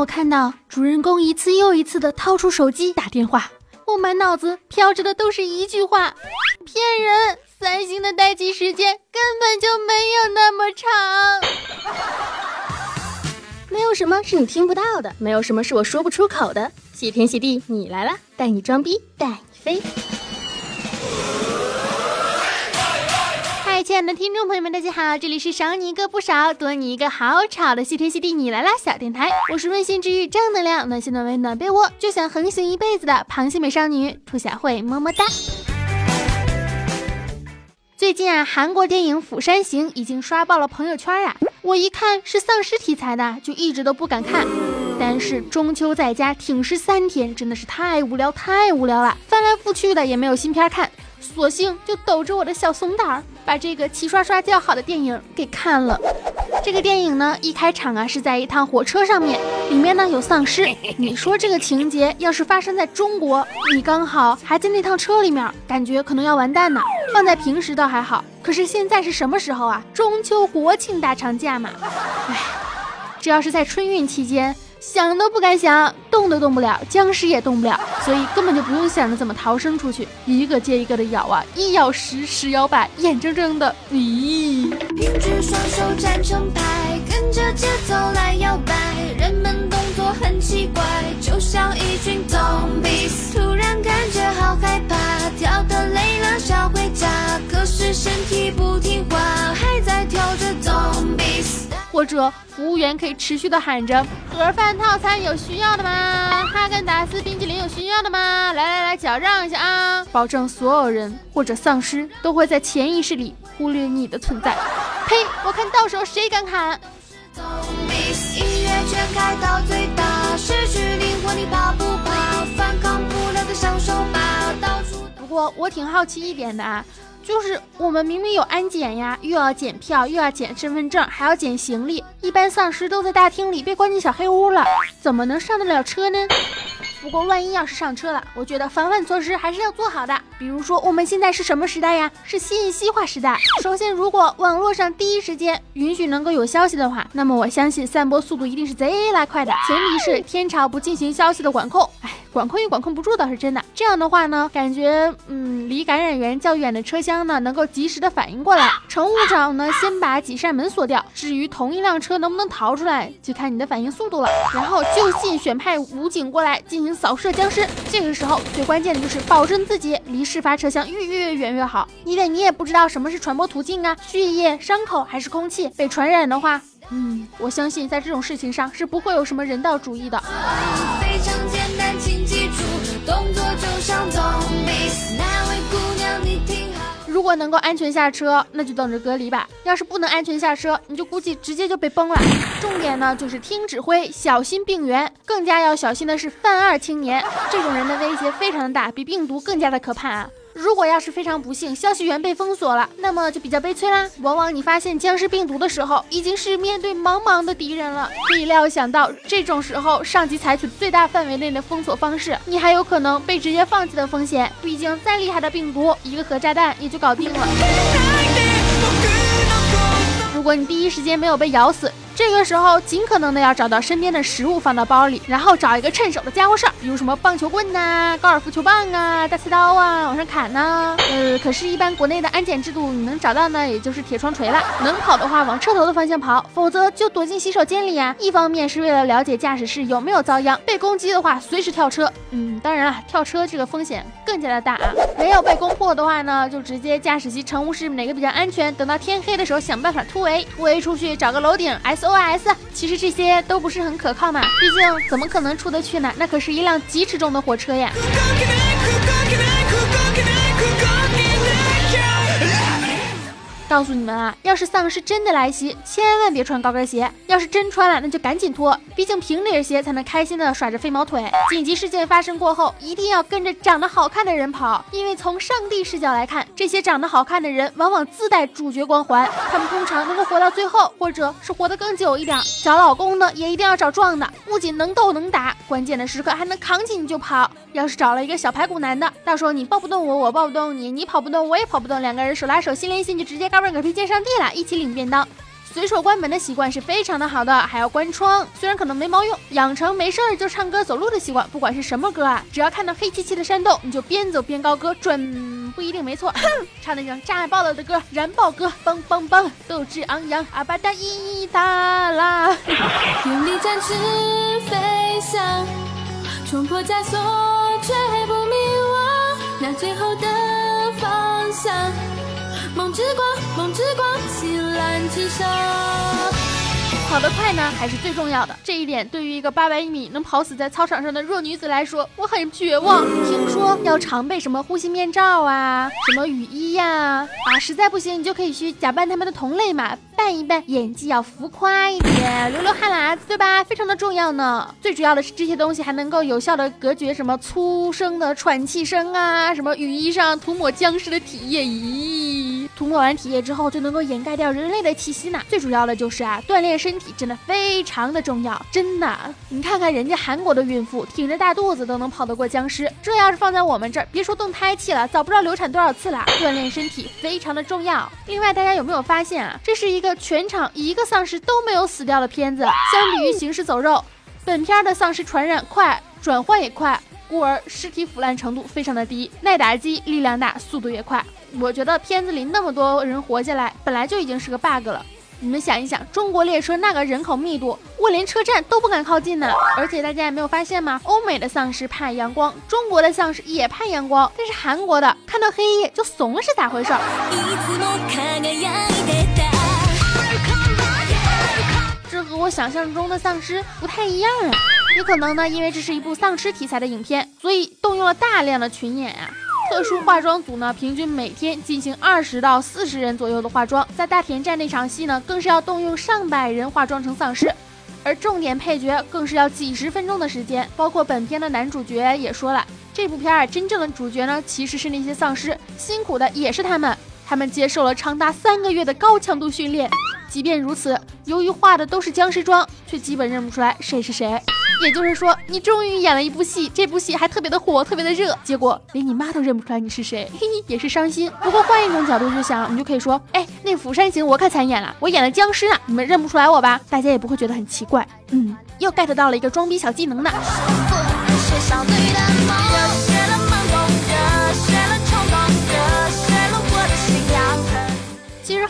我看到主人公一次又一次的掏出手机打电话，我满脑子飘着的都是一句话：骗人！三星的待机时间根本就没有那么长。没有什么是你听不到的，没有什么是我说不出口的。谢天谢地，你来了，带你装逼，带你飞。亲爱的听众朋友们，大家好，这里是少你一个不少，多你一个好吵的谢天谢地你来啦小电台，我是温馨治愈、正能量、暖心暖胃暖被窝，就想横行一辈子的螃蟹美少女兔小慧，么么哒。最近啊，韩国电影《釜山行》已经刷爆了朋友圈啊！我一看是丧尸题材的，就一直都不敢看。但是中秋在家挺尸三天，真的是太无聊，太无聊了，翻来覆去的也没有新片看。索性就抖着我的小怂胆儿，把这个齐刷刷叫好的电影给看了。这个电影呢，一开场啊是在一趟火车上面，里面呢有丧尸。你说这个情节要是发生在中国，你刚好还在那趟车里面，感觉可能要完蛋呢。放在平时倒还好，可是现在是什么时候啊？中秋国庆大长假嘛。唉，这要是在春运期间。想都不敢想，动都动不了，僵尸也动不了，所以根本就不用想着怎么逃生出去，一个接一个的咬啊，一咬十，十咬百，眼睁睁的，咦！平举双手站成排，跟着节奏来摇摆，人们动作很奇怪，就像一群 zombies，突然感觉好害怕，跳得累了想回家，可是身体不听话，还在跳着 zombies。或者服务员可以持续的喊着盒饭套餐有需要的吗？哈根达斯冰淇淋有需要的吗？来来来，脚让一下啊！保证所有人或者丧尸都会在潜意识里忽略你的存在。呸！我看到时候谁敢喊？不过我挺好奇一点的啊。就是我们明明有安检呀，又要检票，又要检身份证，还要检行李。一般丧尸都在大厅里被关进小黑屋了，怎么能上得了车呢？不过万一要是上车了，我觉得防范措施还是要做好的。比如说我们现在是什么时代呀？是信息化时代。首先，如果网络上第一时间允许能够有消息的话，那么我相信散播速度一定是贼拉快的。前提是天朝不进行消息的管控。哎。管控也管控不住倒是真的。这样的话呢，感觉嗯，离感染源较远的车厢呢，能够及时的反应过来。乘务长呢，先把几扇门锁掉。至于同一辆车能不能逃出来，就看你的反应速度了。然后就近选派武警过来进行扫射僵尸。这个时候最关键的就是保证自己离事发车厢越越远越好，因为你也不知道什么是传播途径啊，血液、伤口还是空气被传染的话，嗯，我相信在这种事情上是不会有什么人道主义的。非常简单，如果能够安全下车，那就等着隔离吧；要是不能安全下车，你就估计直接就被崩了。重点呢，就是听指挥，小心病源。更加要小心的是犯二青年，这种人的威胁非常的大，比病毒更加的可怕啊。如果要是非常不幸，消息源被封锁了，那么就比较悲催啦。往往你发现僵尸病毒的时候，已经是面对茫茫的敌人了。可以料想到，这种时候上级采取最大范围内的封锁方式，你还有可能被直接放弃的风险。毕竟再厉害的病毒，一个核炸弹也就搞定了。如果你第一时间没有被咬死。这个时候，尽可能的要找到身边的食物放到包里，然后找一个趁手的家伙事儿，比如什么棒球棍呐、高尔夫球棒啊、大菜刀啊，往上砍呢。呃，可是，一般国内的安检制度，你能找到呢，也就是铁窗锤了。能跑的话，往车头的方向跑，否则就躲进洗手间里呀。一方面是为了了解驾驶室有没有遭殃，被攻击的话，随时跳车。嗯，当然了，跳车这个风险更加的大啊。没有被攻破的话呢，就直接驾驶席乘务室哪个比较安全，等到天黑的时候想办法突围，突围出去找个楼顶 S。OS，其实这些都不是很可靠嘛，毕竟怎么可能出得去呢？那可是一辆疾驰中的火车呀。告诉你们啊，要是丧尸真的来袭，千万别穿高跟鞋。要是真穿了，那就赶紧脱，毕竟平底鞋才能开心的耍着飞毛腿。紧急事件发生过后，一定要跟着长得好看的人跑，因为从上帝视角来看，这些长得好看的人往往自带主角光环，他们通常能够活到最后，或者是活得更久一点。找老公呢，也一定要找壮的，不仅能斗能打，关键的时刻还能扛起你就跑。要是找了一个小排骨男的，到时候你抱不动我，我抱不动你，你跑不动我也跑不动，两个人手拉手心连心，就直接嘎嘣。个屁见上帝了，一起领便当。随手关门的习惯是非常的好的，还要关窗，虽然可能没毛用，养成没事儿就唱歌走路的习惯，不管是什么歌啊，只要看到黑漆漆的山洞，你就边走边高歌，准不一定没错，哼 唱那种炸爆了的歌，燃爆歌，梆梆梆，斗志昂扬，阿巴达伊达啦，用力展翅飞想，冲破枷锁，绝不迷惘，那最后的方向。梦之光，梦之光，星蓝之上。跑得快呢，还是最重要的。这一点对于一个八百米能跑死在操场上的弱女子来说，我很绝望。听说要常备什么呼吸面罩啊，什么雨衣呀，啊，实在不行你就可以去假扮他们的同类嘛。扮一扮，演技要浮夸一点，流流汗喇子，对吧？非常的重要呢。最主要的是这些东西还能够有效的隔绝什么粗声的喘气声啊，什么雨衣上涂抹僵尸的体液，咦，涂抹完体液之后就能够掩盖掉人类的气息呢。最主要的就是啊，锻炼身体真的非常的重要，真的。你看看人家韩国的孕妇挺着大肚子都能跑得过僵尸，这要是放在我们这儿，别说动胎气了，早不知道流产多少次了。锻炼身体非常的重要。另外，大家有没有发现啊？这是一个。全场一个丧尸都没有死掉的片子，相比于行尸走肉，本片的丧尸传染快，转换也快，故而尸体腐烂程度非常的低，耐打击，力量大，速度也快。我觉得片子里那么多人活下来，本来就已经是个 bug 了。你们想一想，中国列车那个人口密度，我连车站都不敢靠近呢。而且大家也没有发现吗？欧美的丧尸怕阳光，中国的丧尸也怕阳光，但是韩国的看到黑夜就怂了，是咋回事？这和我想象中的丧尸不太一样啊！也可能呢，因为这是一部丧尸题材的影片，所以动用了大量的群演啊。特殊化妆组呢，平均每天进行二十到四十人左右的化妆，在大田站那场戏呢，更是要动用上百人化妆成丧尸，而重点配角更是要几十分钟的时间。包括本片的男主角也说了，这部片儿真正的主角呢，其实是那些丧尸，辛苦的也是他们，他们接受了长达三个月的高强度训练。即便如此，由于化的都是僵尸妆，却基本认不出来谁是谁。也就是说，你终于演了一部戏，这部戏还特别的火，特别的热，结果连你妈都认不出来你是谁，嘿嘿，也是伤心。不过换一种角度去想，你就可以说，哎，那《釜山行》我可参演了，我演了僵尸呢，你们认不出来我吧？大家也不会觉得很奇怪。嗯，又 get 到了一个装逼小技能呢。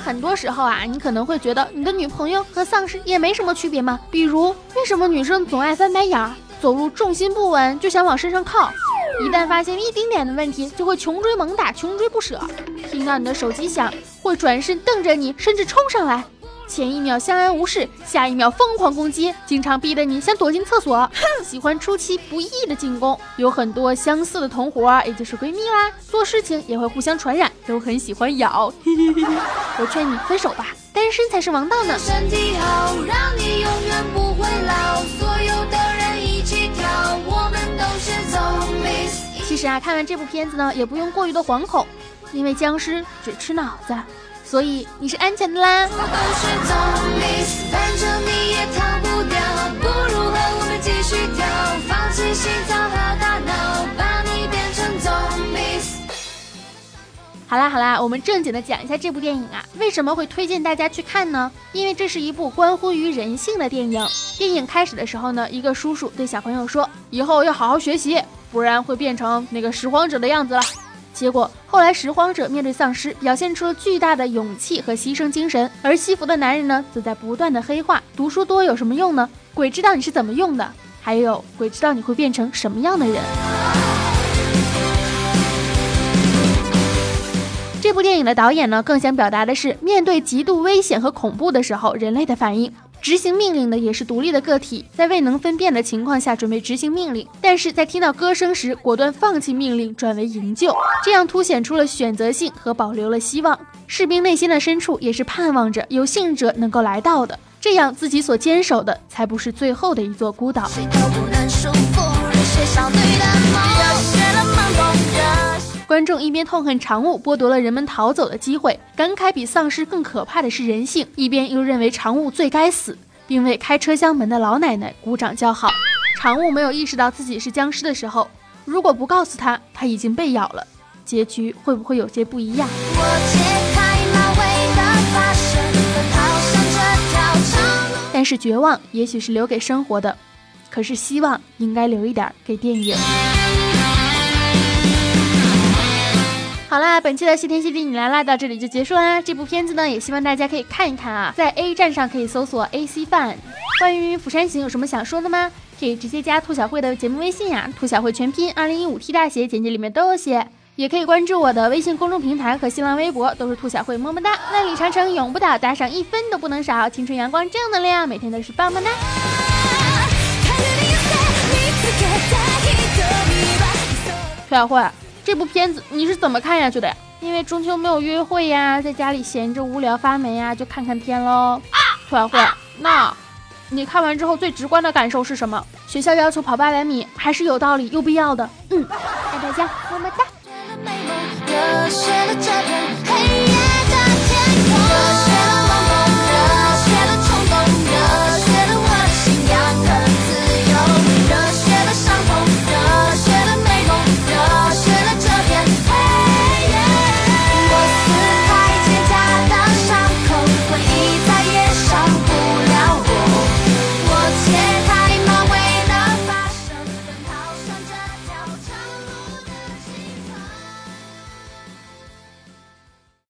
很多时候啊，你可能会觉得你的女朋友和丧尸也没什么区别吗？比如，为什么女生总爱翻白眼儿，走路重心不稳就想往身上靠，一旦发现一丁点的问题，就会穷追猛打，穷追不舍，听到你的手机响，会转身瞪着你，甚至冲上来。前一秒相安无事，下一秒疯狂攻击，经常逼得你想躲进厕所。哼，喜欢出其不意的进攻，有很多相似的同伙，也就是闺蜜啦。做事情也会互相传染，都很喜欢咬。我劝你分手吧，单身才是王道呢。其实啊，看完这部片子呢，也不用过于的惶恐，因为僵尸只吃脑子。所以你是安全的啦。好啦好啦，我们正经的讲一下这部电影啊，为什么会推荐大家去看呢？因为这是一部关乎于人性的电影。电影开始的时候呢，一个叔叔对小朋友说：“以后要好好学习，不然会变成那个拾荒者的样子了。”结果后来拾荒者面对丧尸，表现出了巨大的勇气和牺牲精神，而西服的男人呢，则在不断的黑化。读书多有什么用呢？鬼知道你是怎么用的，还有鬼知道你会变成什么样的人。这部电影的导演呢，更想表达的是，面对极度危险和恐怖的时候，人类的反应。执行命令的也是独立的个体，在未能分辨的情况下准备执行命令，但是在听到歌声时果断放弃命令，转为营救，这样凸显出了选择性和保留了希望。士兵内心的深处也是盼望着有幸者能够来到的，这样自己所坚守的才不是最后的一座孤岛。谁都不能说观众一边痛恨常务剥夺了人们逃走的机会，感慨比丧尸更可怕的是人性，一边又认为常务最该死，并为开车厢门的老奶奶鼓掌叫好。常务没有意识到自己是僵尸的时候，如果不告诉他他已经被咬了，结局会不会有些不一样？我解开马尾的发绳，奔跑向着。是绝望，也许是留给生活的，可是希望应该留一点给电影。好啦，本期的谢天谢地你来啦，到这里就结束啦。这部片子呢，也希望大家可以看一看啊，在 A 站上可以搜索 AC Fun。关于《釜山行》有什么想说的吗？可以直接加兔小慧的节目微信呀，兔小慧全拼，二零一五 T 大写，简介里面都有写。也可以关注我的微信公众平台和新浪微博，都是兔小慧，么么哒。万里长城永不倒，打赏一分都不能少，青春阳光正能量，每天都是棒棒哒。兔小慧。这部片子你是怎么看下去的呀？因为中秋没有约会呀，在家里闲着无聊发霉呀，就看看片喽。兔小慧，那你看完之后最直观的感受是什么？学校要求跑八百米还是有道理、又必要的。嗯，爱大家，么么哒。